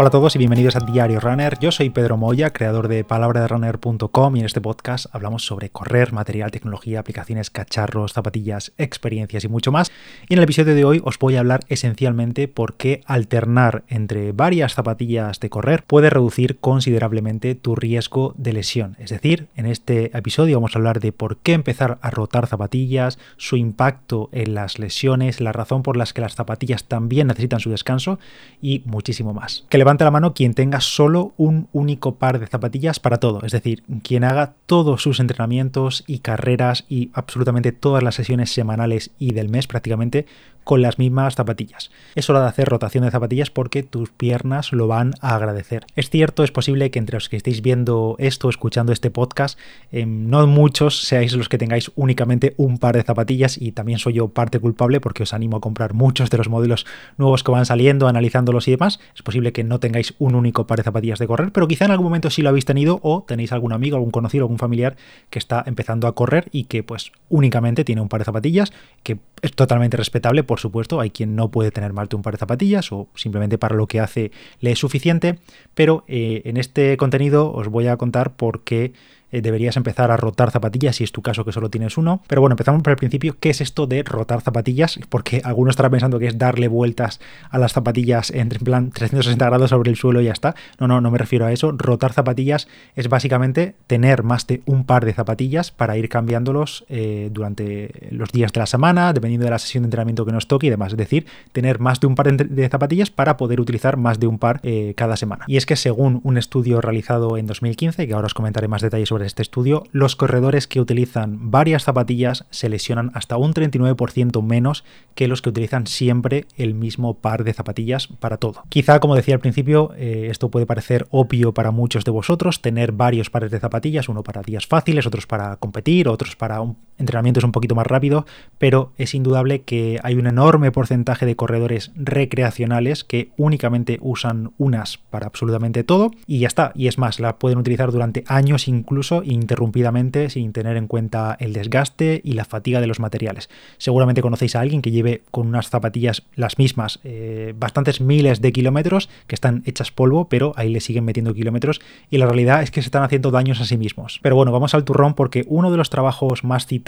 Hola a todos y bienvenidos a Diario Runner. Yo soy Pedro Moya, creador de palabraderunner.com y en este podcast hablamos sobre correr, material, tecnología, aplicaciones, cacharros, zapatillas, experiencias y mucho más. Y en el episodio de hoy os voy a hablar esencialmente por qué alternar entre varias zapatillas de correr puede reducir considerablemente tu riesgo de lesión. Es decir, en este episodio vamos a hablar de por qué empezar a rotar zapatillas, su impacto en las lesiones, la razón por las que las zapatillas también necesitan su descanso y muchísimo más. Levante la mano quien tenga solo un único par de zapatillas para todo, es decir, quien haga todos sus entrenamientos y carreras y absolutamente todas las sesiones semanales y del mes prácticamente con las mismas zapatillas. Es hora de hacer rotación de zapatillas porque tus piernas lo van a agradecer. Es cierto, es posible que entre los que estéis viendo esto, escuchando este podcast, em, no muchos seáis los que tengáis únicamente un par de zapatillas y también soy yo parte culpable porque os animo a comprar muchos de los modelos nuevos que van saliendo, analizándolos y demás. Es posible que no tengáis un único par de zapatillas de correr, pero quizá en algún momento sí lo habéis tenido o tenéis algún amigo, algún conocido, algún familiar que está empezando a correr y que pues únicamente tiene un par de zapatillas, que es totalmente respetable, supuesto, hay quien no puede tener más de un par de zapatillas o simplemente para lo que hace le es suficiente, pero eh, en este contenido os voy a contar por qué eh, deberías empezar a rotar zapatillas si es tu caso que solo tienes uno. Pero bueno, empezamos por el principio. ¿Qué es esto de rotar zapatillas? Porque algunos estarán pensando que es darle vueltas a las zapatillas en plan 360 grados sobre el suelo y ya está. No, no, no me refiero a eso. Rotar zapatillas es básicamente tener más de un par de zapatillas para ir cambiándolos eh, durante los días de la semana, dependiendo de la sesión de entrenamiento que nos toque y demás. Es decir, tener más de un par de zapatillas para poder utilizar más de un par eh, cada semana. Y es que según un estudio realizado en 2015, que ahora os comentaré más detalles sobre este estudio, los corredores que utilizan varias zapatillas se lesionan hasta un 39% menos que los que utilizan siempre el mismo par de zapatillas para todo. Quizá, como decía al principio, eh, esto puede parecer obvio para muchos de vosotros, tener varios pares de zapatillas, uno para días fáciles, otros para competir, otros para un entrenamientos un poquito más rápido, pero es indudable que hay un enorme porcentaje de corredores recreacionales que únicamente usan unas para absolutamente todo y ya está. Y es más, la pueden utilizar durante años incluso interrumpidamente sin tener en cuenta el desgaste y la fatiga de los materiales. Seguramente conocéis a alguien que lleve con unas zapatillas las mismas eh, bastantes miles de kilómetros que están hechas polvo, pero ahí le siguen metiendo kilómetros y la realidad es que se están haciendo daños a sí mismos. Pero bueno, vamos al turrón porque uno de los trabajos más citados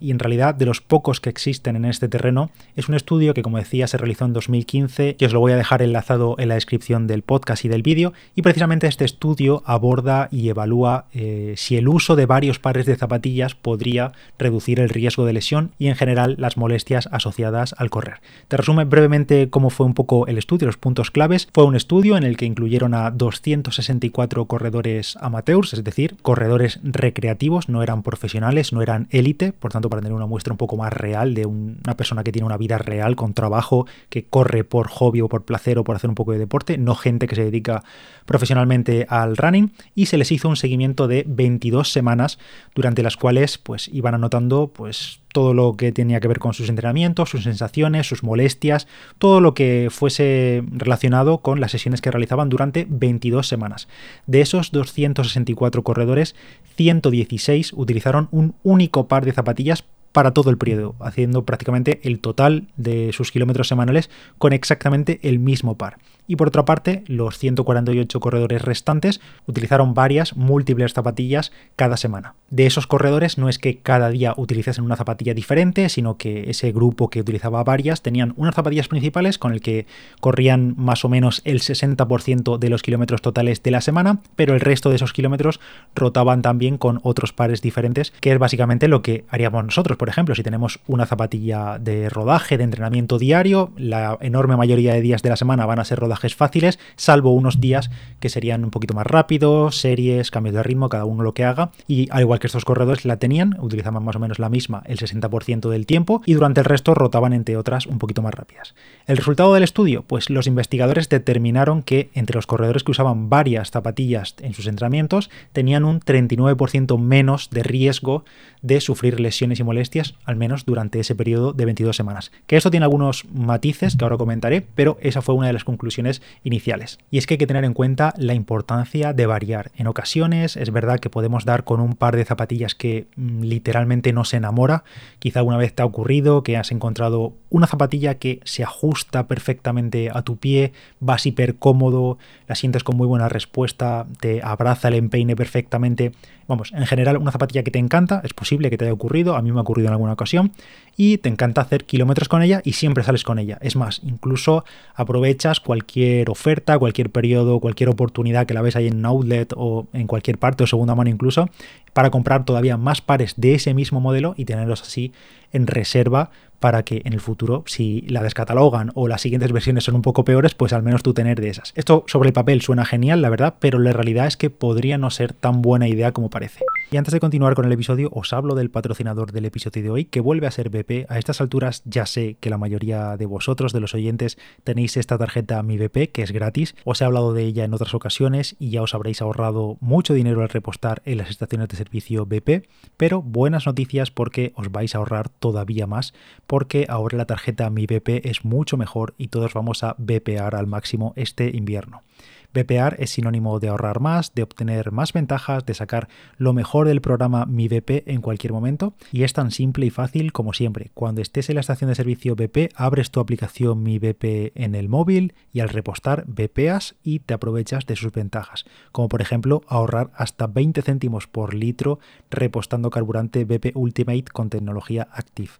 y en realidad de los pocos que existen en este terreno es un estudio que como decía se realizó en 2015 y os lo voy a dejar enlazado en la descripción del podcast y del vídeo y precisamente este estudio aborda y evalúa eh, si el uso de varios pares de zapatillas podría reducir el riesgo de lesión y en general las molestias asociadas al correr. Te resume brevemente cómo fue un poco el estudio, los puntos claves. Fue un estudio en el que incluyeron a 264 corredores amateurs, es decir, corredores recreativos, no eran profesionales, no eran élite, por tanto para tener una muestra un poco más real de una persona que tiene una vida real con trabajo, que corre por hobby o por placer o por hacer un poco de deporte, no gente que se dedica profesionalmente al running y se les hizo un seguimiento de 22 semanas durante las cuales pues iban anotando pues todo lo que tenía que ver con sus entrenamientos, sus sensaciones, sus molestias, todo lo que fuese relacionado con las sesiones que realizaban durante 22 semanas. De esos 264 corredores, 116 utilizaron un único par de zapatillas para todo el periodo, haciendo prácticamente el total de sus kilómetros semanales con exactamente el mismo par. Y por otra parte, los 148 corredores restantes utilizaron varias, múltiples zapatillas cada semana. De esos corredores no es que cada día utilizasen una zapatilla diferente, sino que ese grupo que utilizaba varias tenían unas zapatillas principales con el que corrían más o menos el 60% de los kilómetros totales de la semana, pero el resto de esos kilómetros rotaban también con otros pares diferentes, que es básicamente lo que haríamos nosotros por ejemplo, si tenemos una zapatilla de rodaje, de entrenamiento diario, la enorme mayoría de días de la semana van a ser rodajes fáciles, salvo unos días que serían un poquito más rápidos, series, cambios de ritmo, cada uno lo que haga. Y al igual que estos corredores la tenían, utilizaban más o menos la misma el 60% del tiempo y durante el resto rotaban entre otras un poquito más rápidas. El resultado del estudio, pues los investigadores determinaron que entre los corredores que usaban varias zapatillas en sus entrenamientos tenían un 39% menos de riesgo de sufrir lesiones y molestias al menos durante ese periodo de 22 semanas. Que esto tiene algunos matices que ahora comentaré, pero esa fue una de las conclusiones iniciales. Y es que hay que tener en cuenta la importancia de variar. En ocasiones es verdad que podemos dar con un par de zapatillas que mm, literalmente no se enamora. Quizá alguna vez te ha ocurrido que has encontrado una zapatilla que se ajusta perfectamente a tu pie, vas hiper cómodo, la sientes con muy buena respuesta, te abraza el empeine perfectamente Vamos, en general una zapatilla que te encanta, es posible que te haya ocurrido, a mí me ha ocurrido en alguna ocasión, y te encanta hacer kilómetros con ella y siempre sales con ella. Es más, incluso aprovechas cualquier oferta, cualquier periodo, cualquier oportunidad que la ves ahí en un outlet o en cualquier parte o segunda mano incluso, para comprar todavía más pares de ese mismo modelo y tenerlos así en reserva para que en el futuro, si la descatalogan o las siguientes versiones son un poco peores, pues al menos tú tener de esas. Esto sobre el papel suena genial, la verdad, pero la realidad es que podría no ser tan buena idea como parece. Y antes de continuar con el episodio, os hablo del patrocinador del episodio de hoy, que vuelve a ser BP. A estas alturas ya sé que la mayoría de vosotros, de los oyentes, tenéis esta tarjeta Mi BP, que es gratis. Os he hablado de ella en otras ocasiones y ya os habréis ahorrado mucho dinero al repostar en las estaciones de servicio BP, pero buenas noticias porque os vais a ahorrar todavía más porque ahora la tarjeta Mi BP es mucho mejor y todos vamos a BPar al máximo este invierno. BPR es sinónimo de ahorrar más, de obtener más ventajas, de sacar lo mejor del programa Mi BP en cualquier momento y es tan simple y fácil como siempre. Cuando estés en la estación de servicio BP, abres tu aplicación Mi BP en el móvil y al repostar BPas y te aprovechas de sus ventajas, como por ejemplo ahorrar hasta 20 céntimos por litro repostando carburante BP Ultimate con tecnología Active.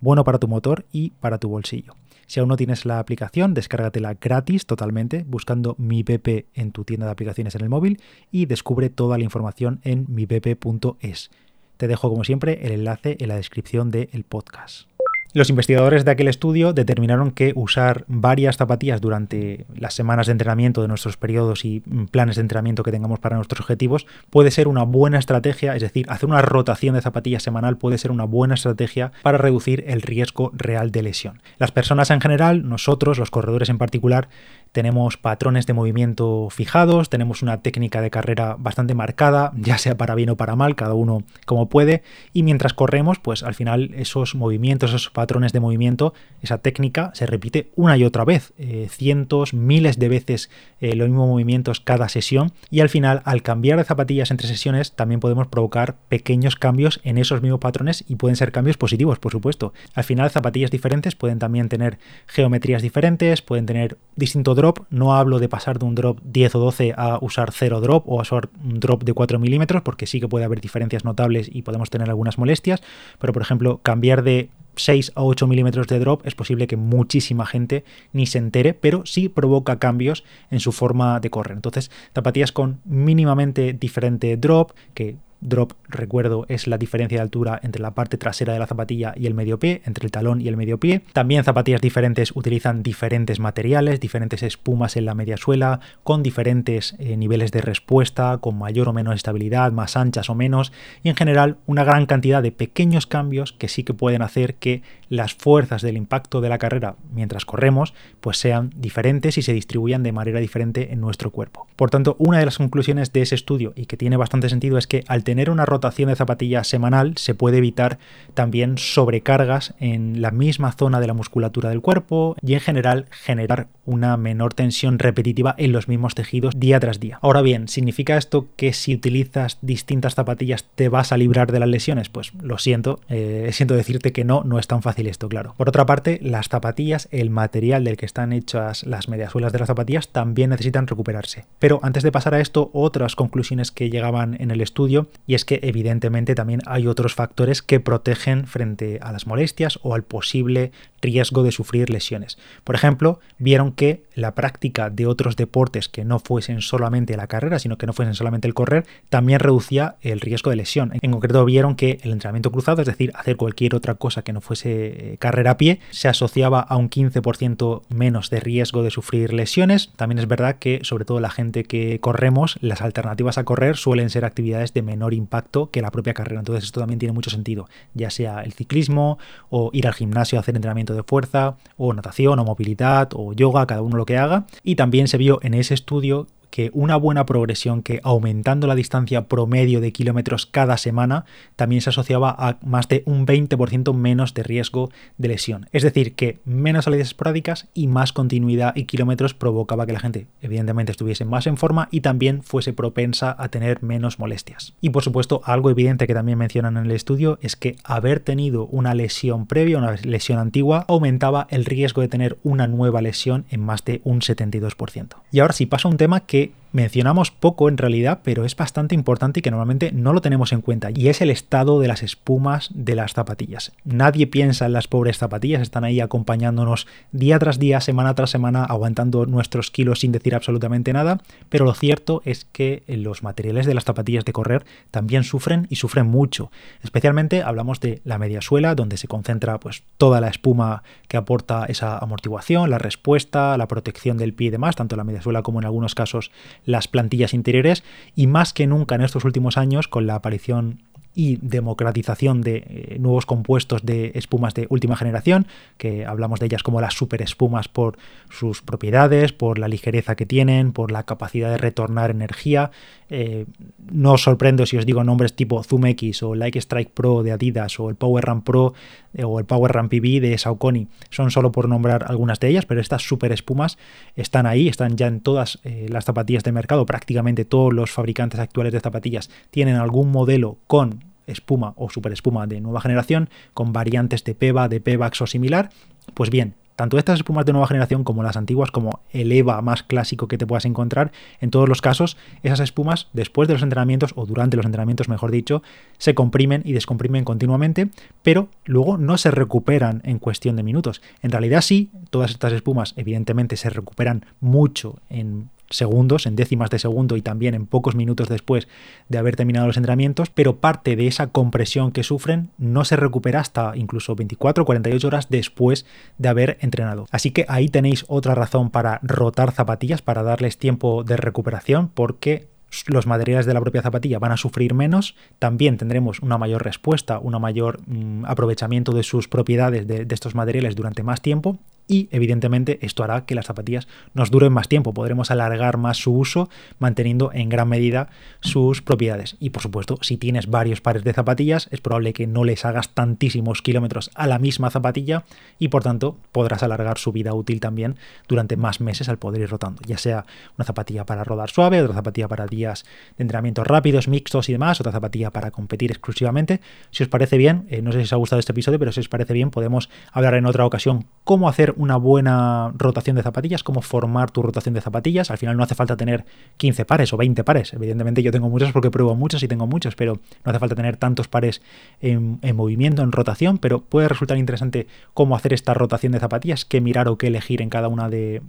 Bueno para tu motor y para tu bolsillo. Si aún no tienes la aplicación, descárgatela gratis totalmente buscando Mi BP en tu tienda de aplicaciones en el móvil y descubre toda la información en mibp.es. Te dejo como siempre el enlace en la descripción del podcast. Los investigadores de aquel estudio determinaron que usar varias zapatillas durante las semanas de entrenamiento de nuestros periodos y planes de entrenamiento que tengamos para nuestros objetivos puede ser una buena estrategia, es decir, hacer una rotación de zapatillas semanal puede ser una buena estrategia para reducir el riesgo real de lesión. Las personas en general, nosotros, los corredores en particular, tenemos patrones de movimiento fijados, tenemos una técnica de carrera bastante marcada, ya sea para bien o para mal, cada uno como puede, y mientras corremos, pues al final esos movimientos, esos patrones de movimiento, esa técnica se repite una y otra vez, eh, cientos, miles de veces eh, los mismos movimientos cada sesión, y al final al cambiar de zapatillas entre sesiones también podemos provocar pequeños cambios en esos mismos patrones y pueden ser cambios positivos, por supuesto. Al final zapatillas diferentes pueden también tener geometrías diferentes, pueden tener distinto drop, no hablo de pasar de un drop 10 o 12 a usar 0 drop o a usar un drop de 4 milímetros, porque sí que puede haber diferencias notables y podemos tener algunas molestias, pero por ejemplo, cambiar de 6 a 8 milímetros de drop es posible que muchísima gente ni se entere, pero sí provoca cambios en su forma de correr. Entonces, zapatillas con mínimamente diferente drop, que Drop, recuerdo, es la diferencia de altura entre la parte trasera de la zapatilla y el medio pie, entre el talón y el medio pie. También zapatillas diferentes utilizan diferentes materiales, diferentes espumas en la media suela, con diferentes eh, niveles de respuesta, con mayor o menos estabilidad, más anchas o menos, y en general una gran cantidad de pequeños cambios que sí que pueden hacer que las fuerzas del impacto de la carrera mientras corremos pues sean diferentes y se distribuyan de manera diferente en nuestro cuerpo. Por tanto, una de las conclusiones de ese estudio y que tiene bastante sentido es que al tener una rotación de zapatillas semanal se puede evitar también sobrecargas en la misma zona de la musculatura del cuerpo y en general generar una menor tensión repetitiva en los mismos tejidos día tras día. Ahora bien, ¿significa esto que si utilizas distintas zapatillas te vas a librar de las lesiones? Pues lo siento, eh, siento decirte que no, no es tan fácil esto, claro. Por otra parte, las zapatillas, el material del que están hechas las mediasuelas de las zapatillas también necesitan recuperarse. Pero antes de pasar a esto, otras conclusiones que llegaban en el estudio y es que evidentemente también hay otros factores que protegen frente a las molestias o al posible riesgo de sufrir lesiones. Por ejemplo, vieron que la práctica de otros deportes que no fuesen solamente la carrera, sino que no fuesen solamente el correr, también reducía el riesgo de lesión. En concreto, vieron que el entrenamiento cruzado, es decir, hacer cualquier otra cosa que no fuese eh, carrera a pie, se asociaba a un 15% menos de riesgo de sufrir lesiones. También es verdad que, sobre todo la gente que corremos, las alternativas a correr suelen ser actividades de menor impacto que la propia carrera. Entonces, esto también tiene mucho sentido, ya sea el ciclismo o ir al gimnasio a hacer entrenamiento de fuerza, o natación, o movilidad, o yoga, cada uno lo haga. Y también se vio en ese estudio que una buena progresión que aumentando la distancia promedio de kilómetros cada semana también se asociaba a más de un 20% menos de riesgo de lesión. Es decir, que menos salidas esporádicas y más continuidad y kilómetros provocaba que la gente evidentemente estuviese más en forma y también fuese propensa a tener menos molestias. Y por supuesto, algo evidente que también mencionan en el estudio es que haber tenido una lesión previa, una lesión antigua, aumentaba el riesgo de tener una nueva lesión en más de un 72%. Y ahora sí pasa un tema que que mencionamos poco en realidad, pero es bastante importante y que normalmente no lo tenemos en cuenta, y es el estado de las espumas de las zapatillas. Nadie piensa en las pobres zapatillas, están ahí acompañándonos día tras día, semana tras semana, aguantando nuestros kilos sin decir absolutamente nada, pero lo cierto es que los materiales de las zapatillas de correr también sufren y sufren mucho. Especialmente hablamos de la media suela, donde se concentra pues toda la espuma que aporta esa amortiguación, la respuesta, la protección del pie y demás, tanto la media suela como en algunos casos las plantillas interiores y más que nunca en estos últimos años con la aparición y democratización de eh, nuevos compuestos de espumas de última generación, que hablamos de ellas como las super espumas por sus propiedades, por la ligereza que tienen, por la capacidad de retornar energía. Eh, no os sorprendo si os digo nombres tipo Zoom X o Like Strike Pro de Adidas o el Power Run Pro o el Power Run PB de Saucony. Son solo por nombrar algunas de ellas, pero estas super espumas están ahí, están ya en todas las zapatillas de mercado. Prácticamente todos los fabricantes actuales de zapatillas tienen algún modelo con espuma o super espuma de nueva generación con variantes de PEVA, de PEVAX o similar, pues bien, tanto estas espumas de nueva generación como las antiguas, como el EVA más clásico que te puedas encontrar, en todos los casos, esas espumas, después de los entrenamientos, o durante los entrenamientos, mejor dicho, se comprimen y descomprimen continuamente, pero luego no se recuperan en cuestión de minutos. En realidad sí, todas estas espumas evidentemente se recuperan mucho en segundos, en décimas de segundo y también en pocos minutos después de haber terminado los entrenamientos, pero parte de esa compresión que sufren no se recupera hasta incluso 24 o 48 horas después de haber entrenado. Así que ahí tenéis otra razón para rotar zapatillas, para darles tiempo de recuperación, porque los materiales de la propia zapatilla van a sufrir menos, también tendremos una mayor respuesta, un mayor mm, aprovechamiento de sus propiedades de, de estos materiales durante más tiempo y evidentemente esto hará que las zapatillas nos duren más tiempo, podremos alargar más su uso manteniendo en gran medida sus propiedades. Y por supuesto, si tienes varios pares de zapatillas, es probable que no les hagas tantísimos kilómetros a la misma zapatilla y por tanto podrás alargar su vida útil también durante más meses al poder ir rotando, ya sea una zapatilla para rodar suave, otra zapatilla para días de entrenamientos rápidos, mixtos y demás, otra zapatilla para competir exclusivamente. Si os parece bien, eh, no sé si os ha gustado este episodio, pero si os parece bien, podemos hablar en otra ocasión cómo hacer una buena rotación de zapatillas, cómo formar tu rotación de zapatillas. Al final no hace falta tener 15 pares o 20 pares. Evidentemente yo tengo muchos porque pruebo muchos y tengo muchos, pero no hace falta tener tantos pares en, movimiento, en rotación, pero puede resultar interesante cómo hacer esta rotación de zapatillas, qué mirar o qué elegir en cada una de,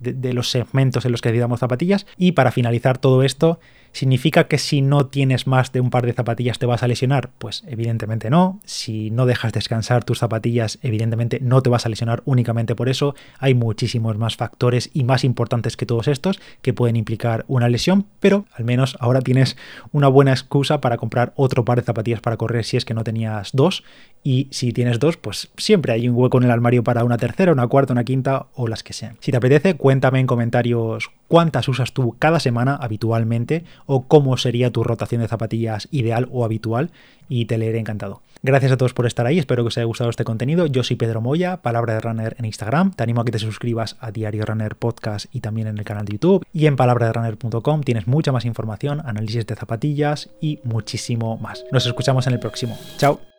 de los segmentos en los que decidamos zapatillas. Y para finalizar todo esto, ¿Significa que si no tienes más de un par de zapatillas te vas a lesionar? Pues evidentemente no. Si no dejas descansar tus zapatillas, evidentemente no te vas a lesionar únicamente por eso. Hay muchísimos más factores y más importantes que todos estos que pueden implicar una lesión, pero al menos ahora tienes una buena excusa para comprar otro par de zapatillas para correr si es que no tenías dos. Y si tienes dos, pues siempre hay un hueco en el armario para una tercera, una cuarta, una quinta o las que sean. Si te apetece, cuéntame en comentarios cuántas usas tú cada semana habitualmente o cómo sería tu rotación de zapatillas ideal o habitual y te leeré encantado. Gracias a todos por estar ahí, espero que os haya gustado este contenido. Yo soy Pedro Moya, Palabra de Runner en Instagram. Te animo a que te suscribas a Diario Runner Podcast y también en el canal de YouTube. Y en palabraderunner.com tienes mucha más información, análisis de zapatillas y muchísimo más. Nos escuchamos en el próximo. Chao.